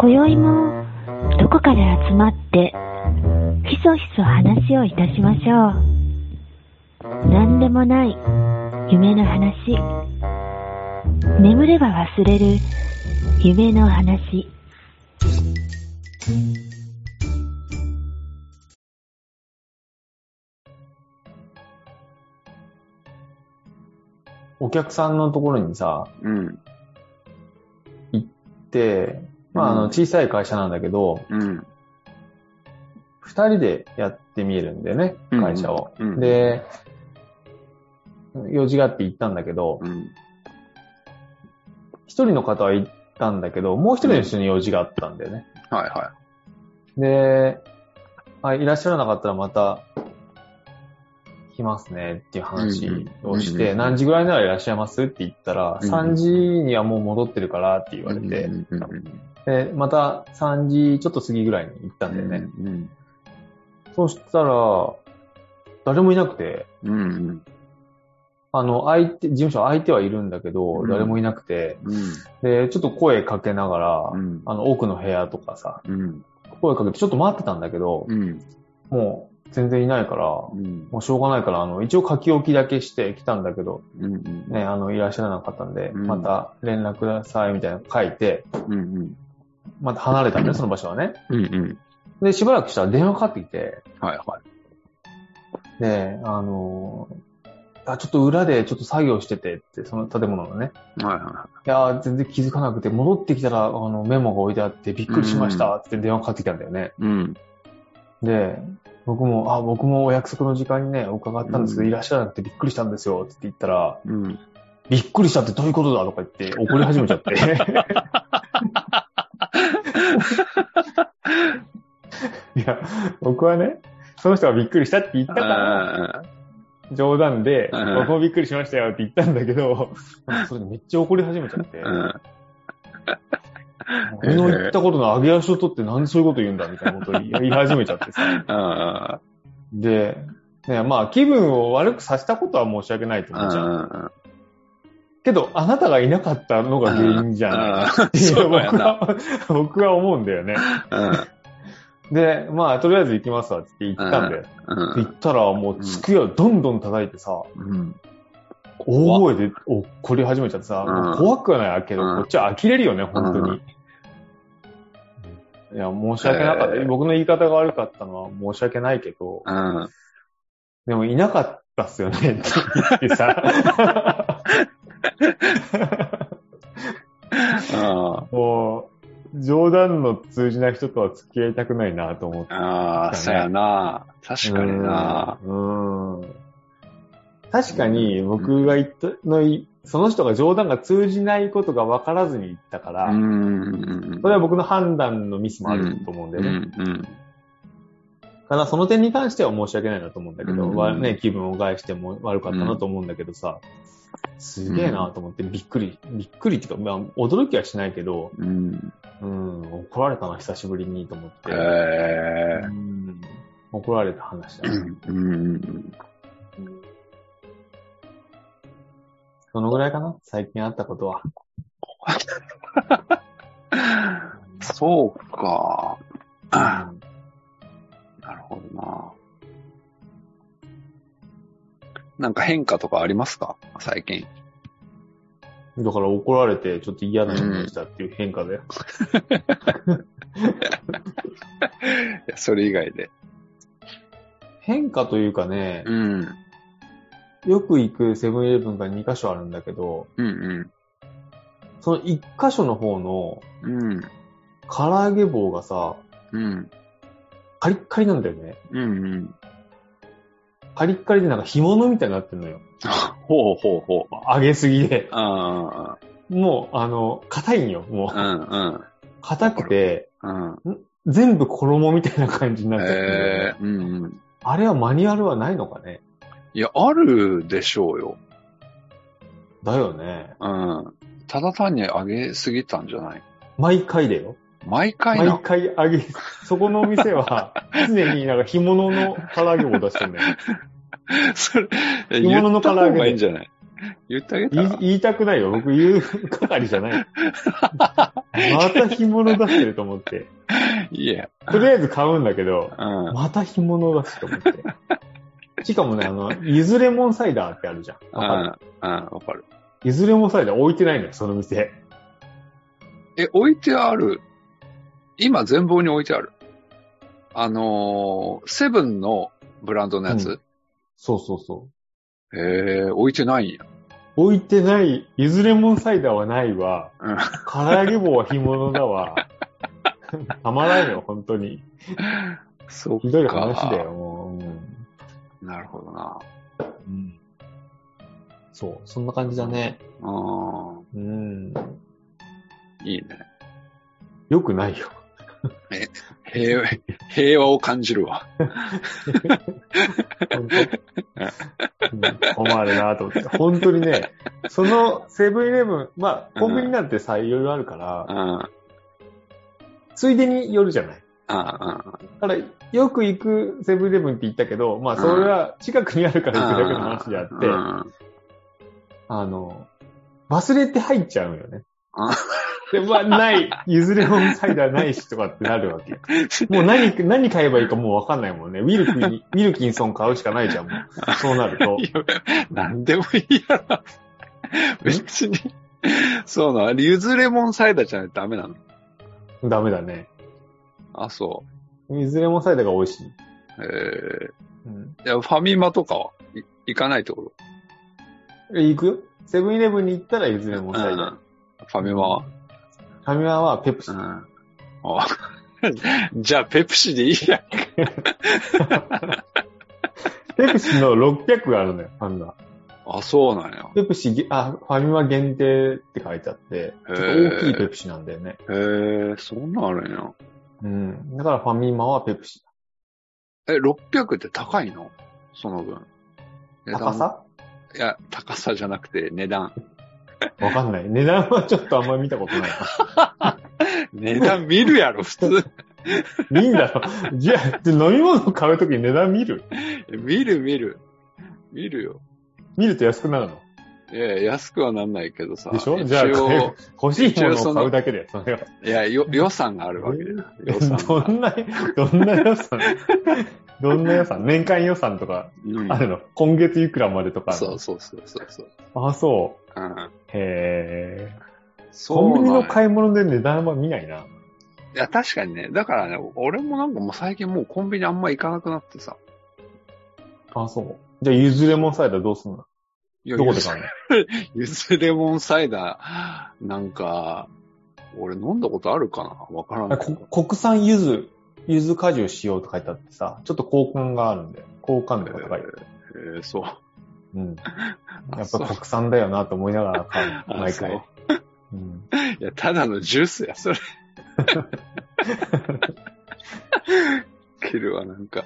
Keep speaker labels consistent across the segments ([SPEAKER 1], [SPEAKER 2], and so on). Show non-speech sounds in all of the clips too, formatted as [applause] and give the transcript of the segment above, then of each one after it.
[SPEAKER 1] 今宵もどこかで集まってひそひそ話をいたしましょう。何でもない夢の話。眠れば忘れる夢の話。
[SPEAKER 2] お客さんのところにさ、
[SPEAKER 3] うん。
[SPEAKER 2] 行って、まあ、あの、
[SPEAKER 3] うん
[SPEAKER 2] 小さい会社なんだけど、
[SPEAKER 3] うん。
[SPEAKER 2] 二人でやってみるんだよね、会社を。
[SPEAKER 3] うんうん
[SPEAKER 2] で、用事があって行ったんだけど、
[SPEAKER 3] うん。
[SPEAKER 2] 一人の方は行ったんだけど、もう一人の人に用事があったんだよね。
[SPEAKER 3] はいは
[SPEAKER 2] で、あ、いらっしゃらなかったらまた、来ますねっていう話をし
[SPEAKER 3] うんうん
[SPEAKER 2] て、何時ぐらいならいらっしゃいますって言ったら、
[SPEAKER 3] うん
[SPEAKER 2] 3時にはもう戻ってるからって言
[SPEAKER 3] い。
[SPEAKER 2] われて
[SPEAKER 3] う、んうんうん
[SPEAKER 2] で、また3時ちょっと過ぎぐらいに行ったんだよね。
[SPEAKER 3] うん
[SPEAKER 2] そしたら、誰もいなくて、
[SPEAKER 3] うんうん。
[SPEAKER 2] あの、相手、事務所相手はいるんだけど、
[SPEAKER 3] うん。
[SPEAKER 2] 誰もいなくて、
[SPEAKER 3] うん。
[SPEAKER 2] で、ちょっと声かけながら、
[SPEAKER 3] うん。
[SPEAKER 2] あの、奥の部屋とかさ、
[SPEAKER 3] うん。
[SPEAKER 2] 声かけてちょっと待ってたんだけど、
[SPEAKER 3] うん。
[SPEAKER 2] もう全然いないから、
[SPEAKER 3] うん。
[SPEAKER 2] もうしょうがないから、あの、一応書き置きだけして来たんだけど、
[SPEAKER 3] うん
[SPEAKER 2] ね、あの、いらっしゃらなかったんで、
[SPEAKER 3] うん。
[SPEAKER 2] また連絡くださいみたいなの書いて、
[SPEAKER 3] うん
[SPEAKER 2] また離れたんだよ、その場所はね。
[SPEAKER 3] うんうん
[SPEAKER 2] で、しばらくしたら電話かかってきて、
[SPEAKER 3] はいはい。
[SPEAKER 2] で、あのあ、ちょっと裏でちょっと作業しててって、その建物のね。
[SPEAKER 3] はいはい
[SPEAKER 2] やー、全然気づかなくて、戻ってきたら、あの、メモが置いてあって、びっくりしましたって電話かかってきたんだよね。
[SPEAKER 3] い。うん。
[SPEAKER 2] で、僕も、あ、僕もお約束の時間にね、伺ったんですけど、
[SPEAKER 3] うん
[SPEAKER 2] いらっしゃらなくてびっくりしたんですよって言ったら、
[SPEAKER 3] うん。
[SPEAKER 2] びっくりしたってどういうことだとか言って怒り始めちゃって。[laughs] いや、僕はね、その人がびっくりしたって言ったから、
[SPEAKER 3] あ
[SPEAKER 2] 冗談で、
[SPEAKER 3] うん。
[SPEAKER 2] 僕もびっくりしましたよって言ったんだけど、それでめっちゃ怒り始めちゃって。俺の言ったことの上げ足を取ってなんでそういうこと言うんだみたいなことを言い始めちゃってさ。
[SPEAKER 3] あ
[SPEAKER 2] で、ね、まあ気分を悪くさせたことは申し訳ないと思うじゃん。
[SPEAKER 3] あ。
[SPEAKER 2] けど、あなたがいなかったのが原因じゃない
[SPEAKER 3] あ
[SPEAKER 2] っていう。僕は、僕は思うんだよね。
[SPEAKER 3] うん。
[SPEAKER 2] で、まあ、とりあえず行きますわって言ったんだよ。
[SPEAKER 3] うん。
[SPEAKER 2] 行ったら、もう机をどんどん叩いてさ、
[SPEAKER 3] うん。
[SPEAKER 2] 大声で怒り始めちゃってさ、怖くはないけど、
[SPEAKER 3] うん
[SPEAKER 2] こっちは呆れるよね、本当に。いや、申し訳なかった。
[SPEAKER 3] えー
[SPEAKER 2] 僕の言い方が悪かったのは申し訳ないけど、
[SPEAKER 3] うん。
[SPEAKER 2] でもいなかったっすよねって言ってさ、
[SPEAKER 3] あ
[SPEAKER 2] もう、冗談の通じない人とは付き合いたくないなと思って。
[SPEAKER 3] あ、そうやな。確かにな。
[SPEAKER 2] うん。うん確かに僕が言ったのい、その人が冗談が通じないことが分からずに言ったから、
[SPEAKER 3] うん。
[SPEAKER 2] それは僕の判断のミスもあると思うんだ
[SPEAKER 3] う
[SPEAKER 2] よね。
[SPEAKER 3] ん。うん。
[SPEAKER 2] ただその点に関しては申し訳ないなと思うんだけど、ね、気分を害しても悪かったなと思うんだけどさ、すげえなと思ってびっくり、びっくりっていうか、まあ、驚きはしないけど、
[SPEAKER 3] うん。
[SPEAKER 2] うん、怒られたな、久しぶりにと思って。
[SPEAKER 3] え
[SPEAKER 2] うん怒られた話だ
[SPEAKER 3] え。
[SPEAKER 2] ね。
[SPEAKER 3] うん。
[SPEAKER 2] そのぐらいかな？最近あったことは。[laughs]
[SPEAKER 3] そうか。なんか変化とかありますか？最近。
[SPEAKER 2] だから怒られてちょっと嫌な思いしたっていう変化だよ。[laughs]
[SPEAKER 3] いやそれ以外で。
[SPEAKER 2] 変化というかね、
[SPEAKER 3] うん。
[SPEAKER 2] よく行くセブンイレブンが2箇所あるんだけど、
[SPEAKER 3] うん
[SPEAKER 2] その1箇所の方の
[SPEAKER 3] うん。うん。
[SPEAKER 2] 唐揚げ棒がさ、
[SPEAKER 3] うん。
[SPEAKER 2] カリッカリなんだよね。
[SPEAKER 3] うんうん。
[SPEAKER 2] カリッカリでなんか干物みたいになってんのよ。[laughs]
[SPEAKER 3] ほうほうほう。
[SPEAKER 2] 揚げすぎで。
[SPEAKER 3] あ
[SPEAKER 2] もう、あの、硬いんよ。も
[SPEAKER 3] あ。う
[SPEAKER 2] う。
[SPEAKER 3] んうん。
[SPEAKER 2] 硬くて、
[SPEAKER 3] うん。
[SPEAKER 2] 全部衣みたいな感じになっちゃってる
[SPEAKER 3] ええうんうん。
[SPEAKER 2] あれはマニュアルはないのかね
[SPEAKER 3] いや、あるでしょうよ。
[SPEAKER 2] だよね。
[SPEAKER 3] うん。ただ単に上げすぎたんじゃない？
[SPEAKER 2] 毎回だよ。
[SPEAKER 3] 毎回な
[SPEAKER 2] 毎。回揚げ、そこのお店は、[laughs] 常になんか干物の唐揚げを出してんだよ。[laughs]
[SPEAKER 3] それ、
[SPEAKER 2] 干物の唐揚げ
[SPEAKER 3] いいんじゃない？言ってあげたら？
[SPEAKER 2] 言い言いたくないよ。僕言う係じゃない。[laughs] また干物出してると思って。
[SPEAKER 3] いいや。
[SPEAKER 2] とりあえず買うんだけど、
[SPEAKER 3] うん。
[SPEAKER 2] また干物出すと思って。しかもね、あの、ゆずレモンサイダーってあるじゃん。わかる？
[SPEAKER 3] うん。わかる。
[SPEAKER 2] ゆずレモンサイダー置いてないのよ、その店。
[SPEAKER 3] え、置いてある今全貌に置いてある。あのーセブンのブランドのやつ、
[SPEAKER 2] そうそうそう。
[SPEAKER 3] へえ、置いてないんや。
[SPEAKER 2] 置いてない、ゆずレモンサイダーはないわ。
[SPEAKER 3] うん。
[SPEAKER 2] 唐揚げ棒は干物だわ。[laughs] たまらんよ、本当に。
[SPEAKER 3] そっか。
[SPEAKER 2] ひどい話だよ、もう。うん
[SPEAKER 3] なるほどな。
[SPEAKER 2] うんそう、そんな感じだね。
[SPEAKER 3] あ
[SPEAKER 2] うん。
[SPEAKER 3] あ、いいね。
[SPEAKER 2] よくないよ。
[SPEAKER 3] 平和、平和を感じるわ。
[SPEAKER 2] うん困るなと思って。本当にね、そのセブンイレブン、まあ、コンビニなんてさ、いろいろあるから。ついでに寄るじゃない？
[SPEAKER 3] うん。
[SPEAKER 2] だから、よく行くセブンイレブンって言ったけど、まあ、それは近くにあるから行くだけの話であって、
[SPEAKER 3] うん。
[SPEAKER 2] あの、忘れて入っちゃうのよね。
[SPEAKER 3] あ [laughs]
[SPEAKER 2] で、まあ、ない、ゆずレモンサイダーないしとかってなるわけよ。もう何、何買えばいいかもうわかんないもんね。ウィルキン、ウィルキンソン買うしかないじゃん、もう。そうなると。
[SPEAKER 3] なんでもいいやろ。別に。そうなの。ゆずレモンサイダーじゃないとダメなの？
[SPEAKER 2] ダメだね。
[SPEAKER 3] あ、そ
[SPEAKER 2] ゆずレモンサイダーが美味しい。
[SPEAKER 3] う。え
[SPEAKER 2] うん。
[SPEAKER 3] ー、いや、ファミマとかは？い行かないってこ
[SPEAKER 2] え、行く？よセブンイレブンに行ったらゆずレモン
[SPEAKER 3] と
[SPEAKER 2] サイダー。
[SPEAKER 3] うんファミマは？
[SPEAKER 2] ファミマはペプシ
[SPEAKER 3] う。ん。あじゃあ、ペプシでいいや。[laughs]
[SPEAKER 2] ペプシの600があるのよ、ファミマ。
[SPEAKER 3] あ、そうなんや。
[SPEAKER 2] ペプシげ、あ、ファミマ限定って書いてあって、ちょっと大きいペプシなんだよね。
[SPEAKER 3] へえ、そんなんあるんや。
[SPEAKER 2] うん。だからファミマはペプシ。
[SPEAKER 3] え、600って高いの？その分。
[SPEAKER 2] 高さ？
[SPEAKER 3] いや、高さじゃなくて値段。[laughs]
[SPEAKER 2] わかんない。値段はちょっとあんまり見たことない。[laughs]
[SPEAKER 3] 値段見るやろ、普通。
[SPEAKER 2] いいんだろ。じゃあ、飲み物買うときに値段見る？
[SPEAKER 3] 見る見る。見るよ。
[SPEAKER 2] 見ると安くなるの？
[SPEAKER 3] いや、安くはなんないけどさ。
[SPEAKER 2] でしょ？
[SPEAKER 3] 一
[SPEAKER 2] じゃあ、
[SPEAKER 3] 応、[laughs]
[SPEAKER 2] 欲しいものを買うだけで、それは。
[SPEAKER 3] いや、よ、予算があるわけだ。予算
[SPEAKER 2] ど
[SPEAKER 3] が。
[SPEAKER 2] んな、どんな予算？[laughs] どんな予算？年間予算とか
[SPEAKER 3] うん
[SPEAKER 2] あるの？今月いくらまでとか
[SPEAKER 3] そうそうそうそうそう。
[SPEAKER 2] あ、そう。
[SPEAKER 3] うん。
[SPEAKER 2] へー。
[SPEAKER 3] そう
[SPEAKER 2] コンビニの
[SPEAKER 3] い
[SPEAKER 2] 買い物で値段は見ないな。
[SPEAKER 3] いや、確かにね。だからね、俺もなんかもう最近もうコンビニあんま行かなくなってさ。
[SPEAKER 2] あ、そう。じゃあ、ゆずレモンサイダーどうすんの？
[SPEAKER 3] いや
[SPEAKER 2] どこで買うの？
[SPEAKER 3] ゆずレモンサイダー、なんか、俺飲んだことあるかな？わからん
[SPEAKER 2] あ
[SPEAKER 3] けど。
[SPEAKER 2] こ国産ゆず、ゆず果汁使用と書いてあってさ、ちょっと好感があるんで、好感度が高い。
[SPEAKER 3] えー、そう。
[SPEAKER 2] うん。[laughs]
[SPEAKER 3] あ
[SPEAKER 2] やっぱ国産だよなと思いながら買う、
[SPEAKER 3] あ
[SPEAKER 2] 毎回。
[SPEAKER 3] う
[SPEAKER 2] ん。
[SPEAKER 3] いや、ただのジュースや、それ。[laughs] 切るわ、なんか。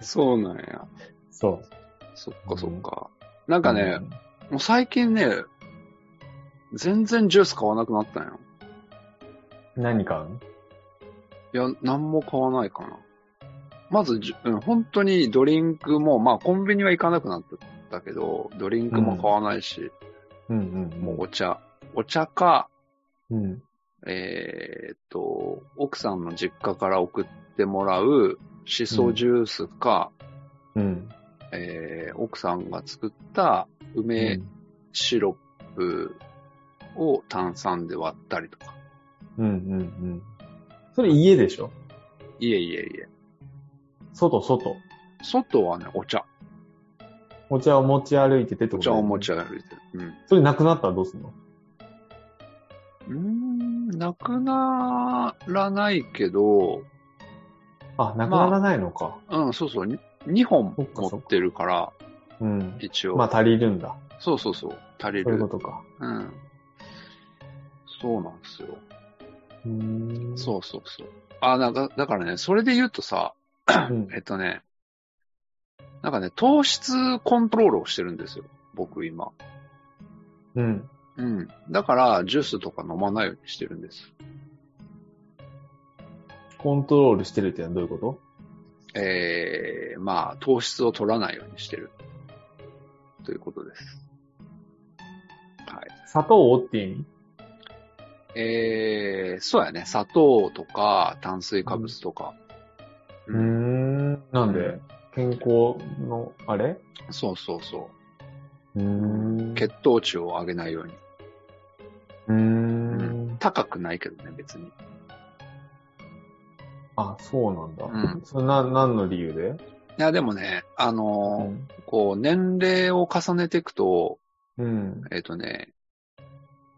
[SPEAKER 3] そうなんや。
[SPEAKER 2] そう。
[SPEAKER 3] そっかそっか。なんかね、もう最近ね、全然ジュース買わなくなったんよ。
[SPEAKER 2] うん。何買うの？
[SPEAKER 3] いや、なんも買わないかな。まずじゅ、うん、本当にドリンクも、まあコンビニは行かなくなったけど、ドリンクも買わないし、
[SPEAKER 2] うんうん。
[SPEAKER 3] もうお茶。お茶か、
[SPEAKER 2] うん。
[SPEAKER 3] えーっと、奥さんの実家から送ってもらうシソジュースか、
[SPEAKER 2] うん。
[SPEAKER 3] えー奥さんが作った
[SPEAKER 2] う
[SPEAKER 3] 梅
[SPEAKER 2] ん
[SPEAKER 3] シロップを炭酸で割ったりとか。
[SPEAKER 2] うんうんうん。それ家でしょ？
[SPEAKER 3] いえいえいえ。
[SPEAKER 2] 外、外。
[SPEAKER 3] 外はね、お茶。
[SPEAKER 2] お茶を持ち歩いててってこと
[SPEAKER 3] お茶を持ち
[SPEAKER 2] 歩
[SPEAKER 3] 歩いてる。うん。
[SPEAKER 2] それなくなったらどうすんの？
[SPEAKER 3] うーん、なくならないけど、
[SPEAKER 2] あ、なくならないのか。
[SPEAKER 3] うん、そうそう、に2本持ってるから、
[SPEAKER 2] うん。
[SPEAKER 3] 一応。
[SPEAKER 2] まあ足りるんだ。
[SPEAKER 3] そうそうそう、足りる
[SPEAKER 2] そういうこ。とか。
[SPEAKER 3] うん。そうなんですよ。
[SPEAKER 2] うーん。
[SPEAKER 3] そうそうそう。あ、なんか、だからね、それで言うとさ、
[SPEAKER 2] うん。[clears throat]
[SPEAKER 3] えっとね、なんかね、糖質コントロールをしてるんですよ。僕今。
[SPEAKER 2] うん。
[SPEAKER 3] うん。だから、ジュースとか飲まないようにしてるんです。
[SPEAKER 2] コントロールしてるってのはどういうこと？
[SPEAKER 3] えー、まあ、糖質を取らないようにしてる。ということです。
[SPEAKER 2] 砂糖って意味？
[SPEAKER 3] えー、そうやね。砂糖とか炭水化物とか。
[SPEAKER 2] うーん。なんで、健康の、あれ？
[SPEAKER 3] そうそうそう
[SPEAKER 2] ーん
[SPEAKER 3] う。血糖値を上げないように。
[SPEAKER 2] うーん。
[SPEAKER 3] 高くないけどね、別に。
[SPEAKER 2] あ、そうなんだ。
[SPEAKER 3] うん
[SPEAKER 2] それな、何の理由で？
[SPEAKER 3] いや、でもね、あ
[SPEAKER 2] う
[SPEAKER 3] のー
[SPEAKER 2] ん。
[SPEAKER 3] こう、年齢を重ねていくと、
[SPEAKER 2] うん。
[SPEAKER 3] えっ、とね、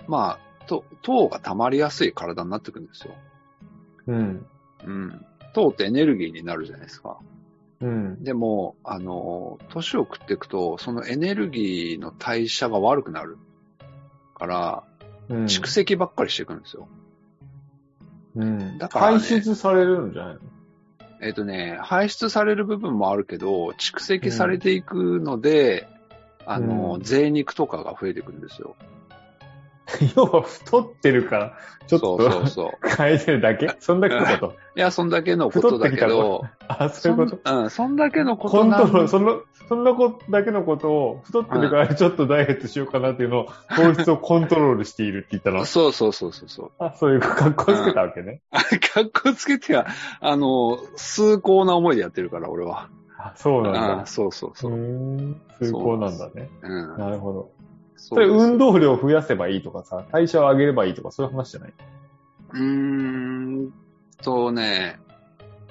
[SPEAKER 3] まあ、と糖が溜まりやすい体になってくるんですよ。
[SPEAKER 2] うん。
[SPEAKER 3] うん。糖ってエネルギーになるじゃないですか。
[SPEAKER 2] うん。
[SPEAKER 3] でも、あの、年を食っていくと、そのエネルギーの代謝が悪くなる。から、
[SPEAKER 2] うん。
[SPEAKER 3] 蓄積ばっかりしていくんですよ。
[SPEAKER 2] うん。
[SPEAKER 3] だからね
[SPEAKER 2] 排出されるんじゃないの？
[SPEAKER 3] えっ、とね、排出される部分もあるけど、蓄積されていくので、あの、
[SPEAKER 2] うん
[SPEAKER 3] 贅肉とかが増えてくるんですよ。[laughs]
[SPEAKER 2] 要は太ってるから、ちょっ
[SPEAKER 3] そうそう
[SPEAKER 2] と
[SPEAKER 3] そう。
[SPEAKER 2] 変えてるだけ？そんだけのこと？
[SPEAKER 3] いや、そんだけのことだけど、
[SPEAKER 2] あ、そういうこと？
[SPEAKER 3] うん、そんだけのこと
[SPEAKER 2] コン
[SPEAKER 3] なん
[SPEAKER 2] トロール、その、そんなことだけのことを、太ってるからちょっとダイエットしようかなっていうのを、糖質をコントロールしているって言ったの？[laughs]
[SPEAKER 3] そうそうそうそうそう。
[SPEAKER 2] あ、そういう格好つけたわけね。
[SPEAKER 3] あ格好つけては、あの、崇高な思いでやってるから、俺は。
[SPEAKER 2] あ、そうなん
[SPEAKER 3] あ
[SPEAKER 2] だ。
[SPEAKER 3] そうそうそう。
[SPEAKER 2] 崇高なんだね。
[SPEAKER 3] うん。
[SPEAKER 2] なるほど。
[SPEAKER 3] そ
[SPEAKER 2] それ運動量を増やせばいいとかさ、代謝を上げればいいとか、そういう話じゃない？う
[SPEAKER 3] ーんとね、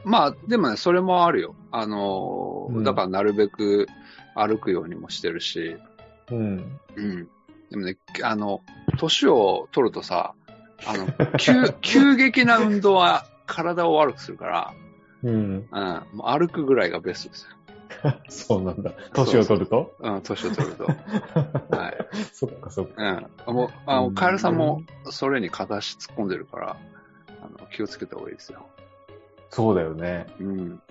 [SPEAKER 3] まあ、でもね、それもあるよ。あの、
[SPEAKER 2] うん
[SPEAKER 3] だからなるべく歩くようにもしてるし、
[SPEAKER 2] うん。
[SPEAKER 3] うん。でもね、あの、年を取るとさ、あの、急、[laughs] 急激な運動は体を悪くするから、
[SPEAKER 2] うん。
[SPEAKER 3] うん、もう歩くぐらいがベストですよ。[laughs]
[SPEAKER 2] そうなんだ。年を取ると？
[SPEAKER 3] うん、年を取ると。[laughs] はい。
[SPEAKER 2] そっかそっか。
[SPEAKER 3] うん。もう、あの、
[SPEAKER 2] うん
[SPEAKER 3] カエルさんもそれに片足突っ込んでるから、あの、気をつけた方がいいですよ。
[SPEAKER 2] そうだよね。
[SPEAKER 3] うん。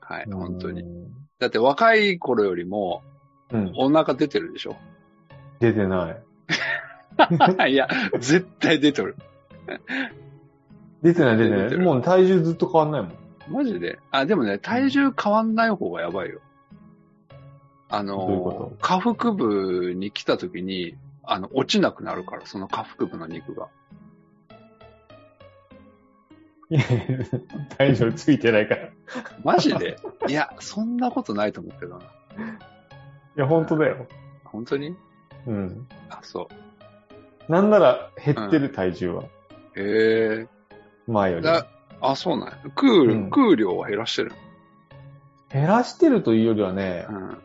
[SPEAKER 3] はい、本当に。
[SPEAKER 2] うん。
[SPEAKER 3] だって若い頃よりも
[SPEAKER 2] うん。
[SPEAKER 3] お腹出てるでしょ？
[SPEAKER 2] 出てない。[laughs]
[SPEAKER 3] いや、絶対出てる。
[SPEAKER 2] 出てない出てない。もう体重ずっと変わんないもん。
[SPEAKER 3] マジで？あ、でもね、体重変わんない方がやばいよ。あ
[SPEAKER 2] どういう
[SPEAKER 3] 下腹部に来た時に、あの、落ちなくなるから、その下腹部の肉が。
[SPEAKER 2] い [laughs] や体重ついてないから。い
[SPEAKER 3] マジで？[laughs] いや、そんなことないと思うけどな。
[SPEAKER 2] や、本当だよ。
[SPEAKER 3] 本当に？
[SPEAKER 2] うん。
[SPEAKER 3] あ、そう。
[SPEAKER 2] なんなら減ってる体重は。
[SPEAKER 3] へえ。
[SPEAKER 2] 前より。
[SPEAKER 3] だ、あ、そうなんや。食う、
[SPEAKER 2] うん
[SPEAKER 3] 食う量は減らしてる。
[SPEAKER 2] 減らしてるというよりはね
[SPEAKER 3] う、ん。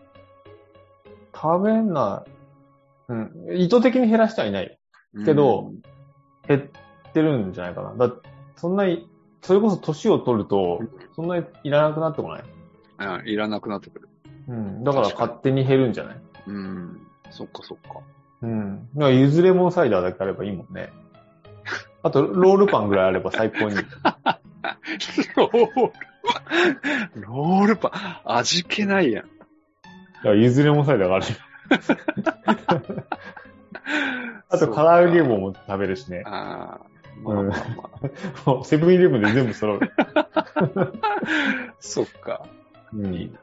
[SPEAKER 2] 食べない。うん。意図的に減らしてはいない。けど減ってるんじゃないかな。だそんなに、それこそ年を取ると、そんなにいらなくなってこない？
[SPEAKER 3] うん、うんいらなくなってくる。
[SPEAKER 2] うん。だから勝手に減るんじゃない？
[SPEAKER 3] うん。そっかそっか。
[SPEAKER 2] うん。だから、ゆずレモンサイダーだけあればいいもんね。あと、ロールパンぐらいあれば最高に。[laughs]
[SPEAKER 3] ロールパン。ロールパン。味気ないやん。
[SPEAKER 2] だから、ゆずレモンサイダーがあるよ。[laughs] あと、唐揚げ棒も食べるしね。
[SPEAKER 3] ああ。まあまあまあ。[laughs]
[SPEAKER 2] もう、セブンイレブンで全部揃う。[laughs]
[SPEAKER 3] そっか。
[SPEAKER 2] うん。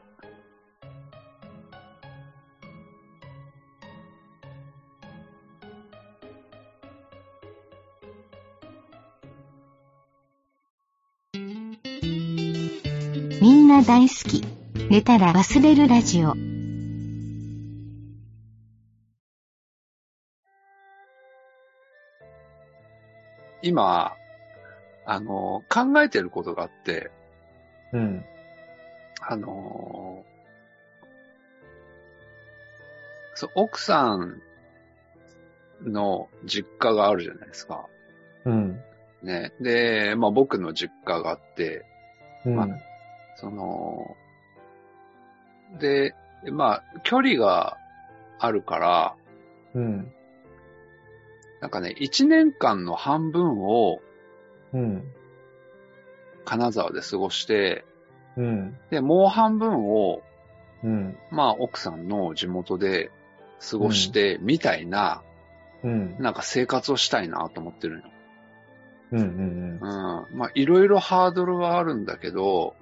[SPEAKER 4] みんな大好き。寝たら忘れるラジオ。
[SPEAKER 3] 今、あの、考えてることがあって、
[SPEAKER 2] うん。
[SPEAKER 3] あのそう、奥さんの実家があるじゃないですか。
[SPEAKER 2] うん。
[SPEAKER 3] ね。で、まあ僕の実家があって、
[SPEAKER 2] うん。
[SPEAKER 3] まあその、で、まあ、距離があるから、
[SPEAKER 2] うん。
[SPEAKER 3] なんかね、一年間の半分を
[SPEAKER 2] うん。
[SPEAKER 3] 金沢で過ごして、
[SPEAKER 2] うん。
[SPEAKER 3] で、もう半分を、
[SPEAKER 2] うん。
[SPEAKER 3] まあ奥さんの地元で過ごして、みたいな、
[SPEAKER 2] うん。
[SPEAKER 3] なんか生活をしたいなと思ってるのよ。
[SPEAKER 2] うん。うん。
[SPEAKER 3] うん。まあいろいろハードルはあるんだけど、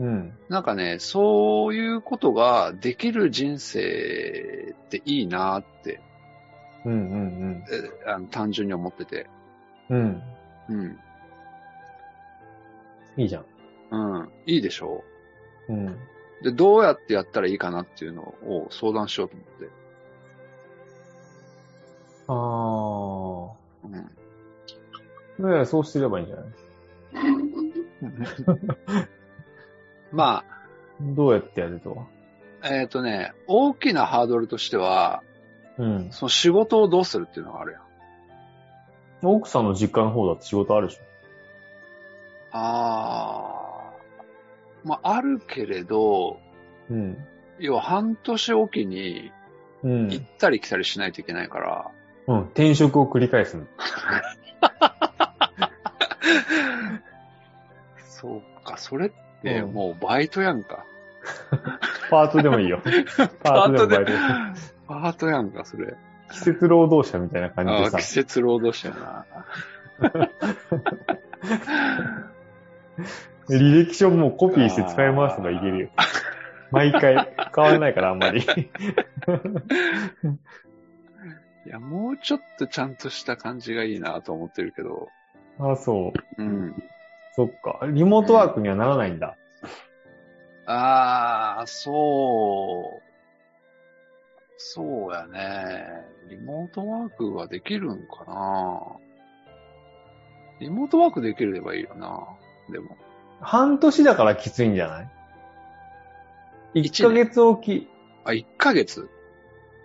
[SPEAKER 2] うん。
[SPEAKER 3] なんかね、そういうことができる人生っていいなって
[SPEAKER 2] うんうん
[SPEAKER 3] えあの単純に思ってて。
[SPEAKER 2] うん。うん。
[SPEAKER 3] うん。
[SPEAKER 2] いいじゃん。
[SPEAKER 3] うん。いいでしょ？
[SPEAKER 2] うん。
[SPEAKER 3] う。で、どうやってやったらいいかなっていうのを相談しようと思って。
[SPEAKER 2] あ
[SPEAKER 3] うん。
[SPEAKER 2] あ。ねそうすればいいんじゃない？[laughs]
[SPEAKER 3] ま
[SPEAKER 2] どうやってやると？
[SPEAKER 3] あ、えっ、とね、大きなハードルとしては、
[SPEAKER 2] うん。
[SPEAKER 3] その仕事をどうするっていうのがあるやん。
[SPEAKER 2] 奥さんの実家の方だって仕事あるでし
[SPEAKER 3] あー。まあ、あるけれど、
[SPEAKER 2] ょうん。
[SPEAKER 3] 要は半年おきに
[SPEAKER 2] うん。
[SPEAKER 3] 行ったり来たりしないといけないから、
[SPEAKER 2] うん。転職を繰り返すの。[laughs]
[SPEAKER 3] そうか、それって
[SPEAKER 2] うん
[SPEAKER 3] もうバイトやんか。
[SPEAKER 2] パートでもいいよ。[laughs] パートでもバイト。
[SPEAKER 3] パートやんか、それ。
[SPEAKER 2] 季節労働者みたいな感じでさ
[SPEAKER 3] 季。節労働者やな。[laughs]
[SPEAKER 2] 履歴書もうコピーして使い回すのがいけるよ。毎回変わらないからあんまり。[laughs]
[SPEAKER 3] いや、もうちょっとちゃんとした感じがいいなと思ってるけど。
[SPEAKER 2] あ、そう。
[SPEAKER 3] うん。
[SPEAKER 2] そっか。リモートワークにはならないんだ。
[SPEAKER 3] ああ、そう。そうやね。リモートワークはできるんかなリモートワークできればいいよな。でも。
[SPEAKER 2] 半年だからきついんじゃない？
[SPEAKER 3] 一
[SPEAKER 2] ?1 ヶ月おき。
[SPEAKER 3] あ、1ヶ月？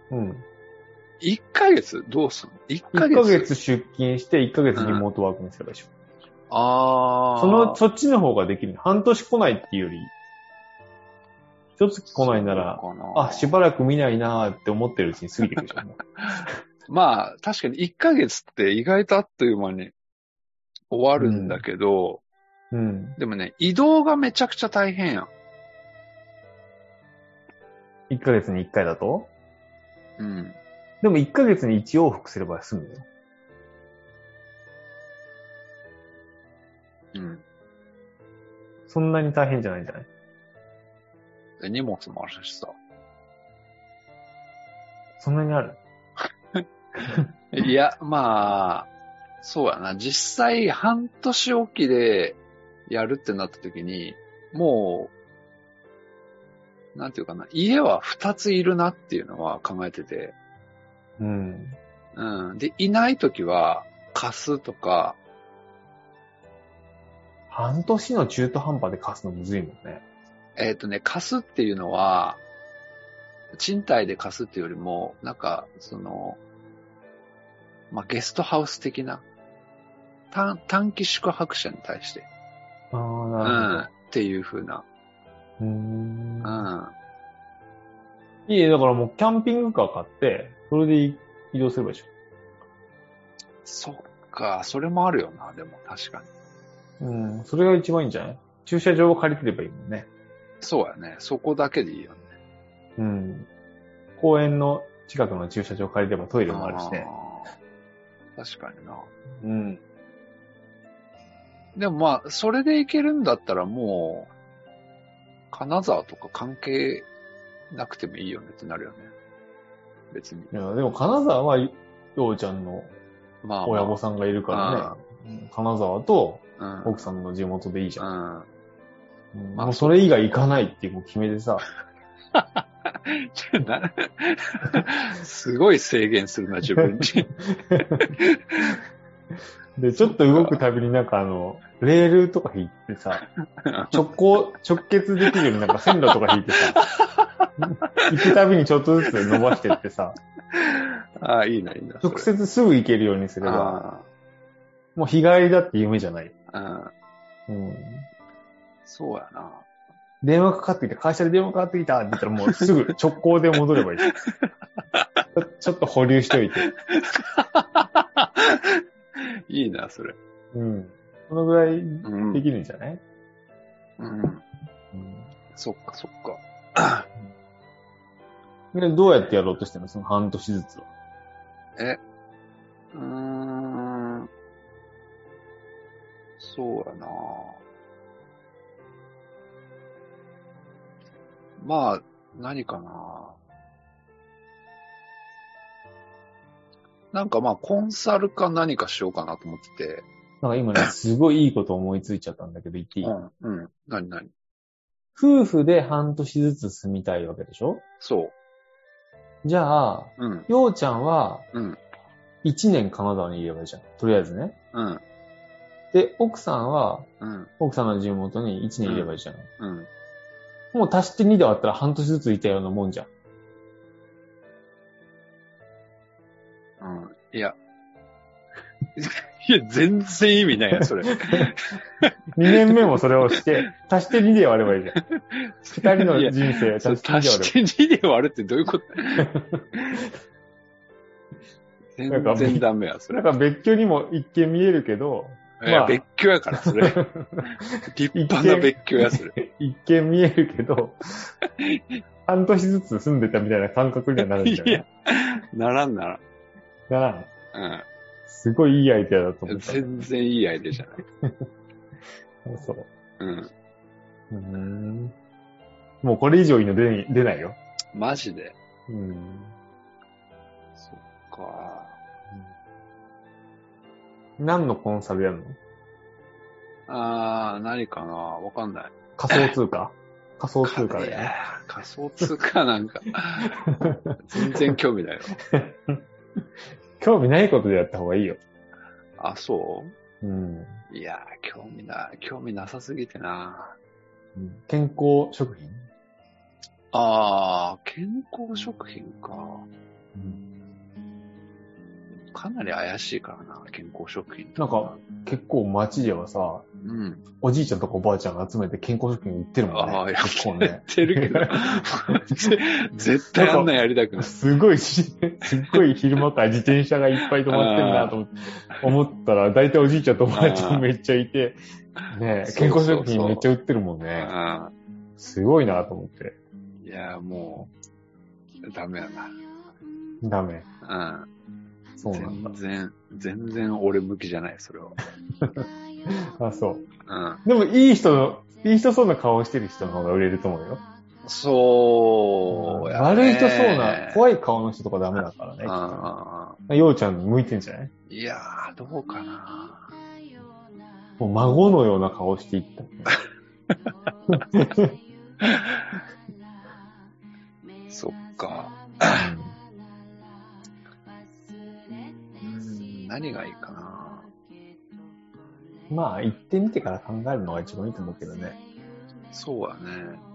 [SPEAKER 2] うん。
[SPEAKER 3] ?1 ヶ月？どうすんの ?1 ヶ
[SPEAKER 2] 1
[SPEAKER 3] 月
[SPEAKER 2] ヶ月出勤して1ヶ月リモートワークにすればいいでしょ。
[SPEAKER 3] ああ。
[SPEAKER 2] その、そっちの方ができる。半年来ないっていうより、一月来ないなら、あ、しばらく見ないなーって思ってるうちに過ぎてくるじゃん。も [laughs]
[SPEAKER 3] まあ、確かに1ヶ月って意外とあっという間に終わるんだけど、
[SPEAKER 2] ううん。
[SPEAKER 3] でもね、移動がめちゃくちゃ大変やん。
[SPEAKER 2] 1ヶ月に1回だと？
[SPEAKER 3] うん。
[SPEAKER 2] でも1ヶ月に1往復すれば済むよ。
[SPEAKER 3] うん。
[SPEAKER 2] そんなに大変じゃないんじゃない？
[SPEAKER 3] で荷物もあるしさ。
[SPEAKER 2] そんなにある？[laughs]
[SPEAKER 3] いや、まあ、そうやな。実際半年おきでやるってなった時に、もう、なんていうかな、家は2ついるなっていうのは考えてて、
[SPEAKER 2] うん。
[SPEAKER 3] うん。で、いない時は貸すとか、
[SPEAKER 2] 半年の中途半端で貸すのむずいもんね。
[SPEAKER 3] えっ、とね、貸すっていうのは、賃貸で貸すっていうよりも、なんか、その、まあ、ゲストハウス的な、短短期宿泊者に対して、
[SPEAKER 2] ああ、
[SPEAKER 3] うん、
[SPEAKER 2] な
[SPEAKER 3] っていう風な、
[SPEAKER 2] るほど。うーん
[SPEAKER 3] うん。
[SPEAKER 2] いいえ、だからもうキャンピングカー買って、それで移動すればいいでし
[SPEAKER 3] そっか、それもあるよな、でも確かに。
[SPEAKER 2] ょ。うん。それが一番いいんじゃない？駐車場を借りてればいいもんね。
[SPEAKER 3] そうやね。そこだけでいいよね。
[SPEAKER 2] うん。公園の近くの駐車場借りればトイレもあるしね。
[SPEAKER 3] 確かにな。
[SPEAKER 2] うん。
[SPEAKER 3] でもまあ、それで行けるんだったらもう、金沢とか関係なくてもいいよねってなるよね。別に。
[SPEAKER 2] いや、でも金沢は、ようちゃんの
[SPEAKER 3] まあ、まあ、
[SPEAKER 2] 親御さんがいるからね。うん金沢と
[SPEAKER 3] うん。
[SPEAKER 2] 奥さんの地元でいいじゃん。
[SPEAKER 3] うん。
[SPEAKER 2] もうそれ以外行かないっていうもう決めてさ。[laughs]
[SPEAKER 3] すごい制限するな、自分に。[laughs]
[SPEAKER 2] で、ちょっと動くたびになんかあの、レールとか引いてさ、[laughs] 直行、直結できるようになんか線路とか引いてさ、行くたびにちょっとずつ伸ばしてってさ、
[SPEAKER 3] ああ、いいな、いいな。
[SPEAKER 2] 直接すぐ行けるようにすれば、
[SPEAKER 3] あ
[SPEAKER 2] もう日帰りだって夢じゃない。
[SPEAKER 3] あ、うん。
[SPEAKER 2] うん。
[SPEAKER 3] そうやな。
[SPEAKER 2] 電話かかってきた、会社で電話かかってきたって言ったらもう [laughs] すぐ直行で戻ればいい。ちょっと保留しといて。
[SPEAKER 3] いいな、それ。
[SPEAKER 2] うん。そのぐらい
[SPEAKER 3] うん。
[SPEAKER 2] できるんじゃない、
[SPEAKER 3] うん。
[SPEAKER 2] うん
[SPEAKER 3] そっか、そっか。
[SPEAKER 2] でどうやってやろうとしてるの？その半年ずつは。
[SPEAKER 3] え、うーん。そうやな。まあ、何かな。なんかまあ、コンサルか何かしようかなと思ってて。
[SPEAKER 2] なんか今ね、[laughs] すごいいいこと思いついちゃったんだけど言っていい、
[SPEAKER 3] うん、うん。何何？
[SPEAKER 2] 夫婦で半年ずつ住みたいわけでしょ？
[SPEAKER 3] そ
[SPEAKER 2] じゃあ、
[SPEAKER 3] う。うん、
[SPEAKER 2] ようちゃんは
[SPEAKER 3] うん、
[SPEAKER 2] 1年金沢にいればいいじゃん。とりあえずね。
[SPEAKER 3] うん、
[SPEAKER 2] で、奥さんは、
[SPEAKER 3] うん、
[SPEAKER 2] 奥さんの地元に1年いればいいじゃん。
[SPEAKER 3] うん。
[SPEAKER 2] もう足して2で割ったら半年ずついたようなもんじゃん。
[SPEAKER 3] うん。いや。[laughs] いや、全然意味ないや、それ。
[SPEAKER 2] 2年目もそれをして、足して2で割ればいいじゃん。2人の人生
[SPEAKER 3] そ
[SPEAKER 2] 足
[SPEAKER 3] れ
[SPEAKER 2] して2で割れば
[SPEAKER 3] 足して2で割るってどういうこと？[laughs] 全然ダメや、それ
[SPEAKER 2] なん。か別居にも一見見えるけど、
[SPEAKER 3] いや、
[SPEAKER 2] まあ
[SPEAKER 3] 別居やから、それ。[laughs] 立派な別居や、それ。
[SPEAKER 2] 一見見えるけど、[laughs] 半年ずつ住んでたみたいな感覚にはなるんじゃない？
[SPEAKER 3] いや、ならんならん。
[SPEAKER 2] ならん
[SPEAKER 3] うん。
[SPEAKER 2] すごいいいアイデアだと思った。
[SPEAKER 3] 全然いいアイデアじゃない。[laughs]
[SPEAKER 2] そう。
[SPEAKER 3] うん。
[SPEAKER 2] うーんもうこれ以上いいの出出ないよ。
[SPEAKER 3] マジで。
[SPEAKER 2] うん。
[SPEAKER 3] そっか。
[SPEAKER 2] 何のコンサルやるの？
[SPEAKER 3] あー、何かな？わかんない。
[SPEAKER 2] 仮想通貨？[laughs] 仮想通貨
[SPEAKER 3] いや
[SPEAKER 2] だよね。
[SPEAKER 3] ー仮想通貨なんか、[laughs] 全然興味ないよ。[laughs]
[SPEAKER 2] 興味ないことでやった方がいいよ。
[SPEAKER 3] あ、そ
[SPEAKER 2] う？ん。
[SPEAKER 3] ういやー、興味な、興味なさすぎてな。
[SPEAKER 2] 健康食品？
[SPEAKER 3] あー、健康食品か。
[SPEAKER 2] うん
[SPEAKER 3] かなり怪しいからな、健康食品
[SPEAKER 2] なんか、結構街ではさ、
[SPEAKER 3] うん。
[SPEAKER 2] おじいちゃんとかおばあちゃんが集めて健康食品売ってるもんね。
[SPEAKER 3] ああ、や
[SPEAKER 2] 構ね。
[SPEAKER 3] てるけど。[laughs] 絶対あんなやりたくない。
[SPEAKER 2] すごいし、すっごい昼間から自転車がいっぱい止まってるなと思ったら、大体おじいちゃんとおばあちゃんめっちゃいて、ね健康食品めっちゃ売ってるもんね。すごいなと思って。
[SPEAKER 3] うん。いや、もう、ダメや
[SPEAKER 2] ダメ。
[SPEAKER 3] な。
[SPEAKER 2] そうなん
[SPEAKER 3] うん。
[SPEAKER 2] だ。
[SPEAKER 3] 全然、全然俺向きじゃない、それは。[laughs]
[SPEAKER 2] あ、そう。
[SPEAKER 3] うん。
[SPEAKER 2] でもいい人の、いい人そうな顔をしてる人の方が売れると思うよ。
[SPEAKER 3] そうや、ね。
[SPEAKER 2] 悪い人そうな、怖い顔の人とかダメだからね。
[SPEAKER 3] うん
[SPEAKER 2] ようちゃんに向いてんじゃない？
[SPEAKER 3] いやー、どうかな。
[SPEAKER 2] もう孫のような顔していった。[laughs]
[SPEAKER 3] そっか。何がいいかな？
[SPEAKER 2] まあ、行ってみてから考えるのが一番いいと思うけどね。
[SPEAKER 3] そうやね。
[SPEAKER 2] うん。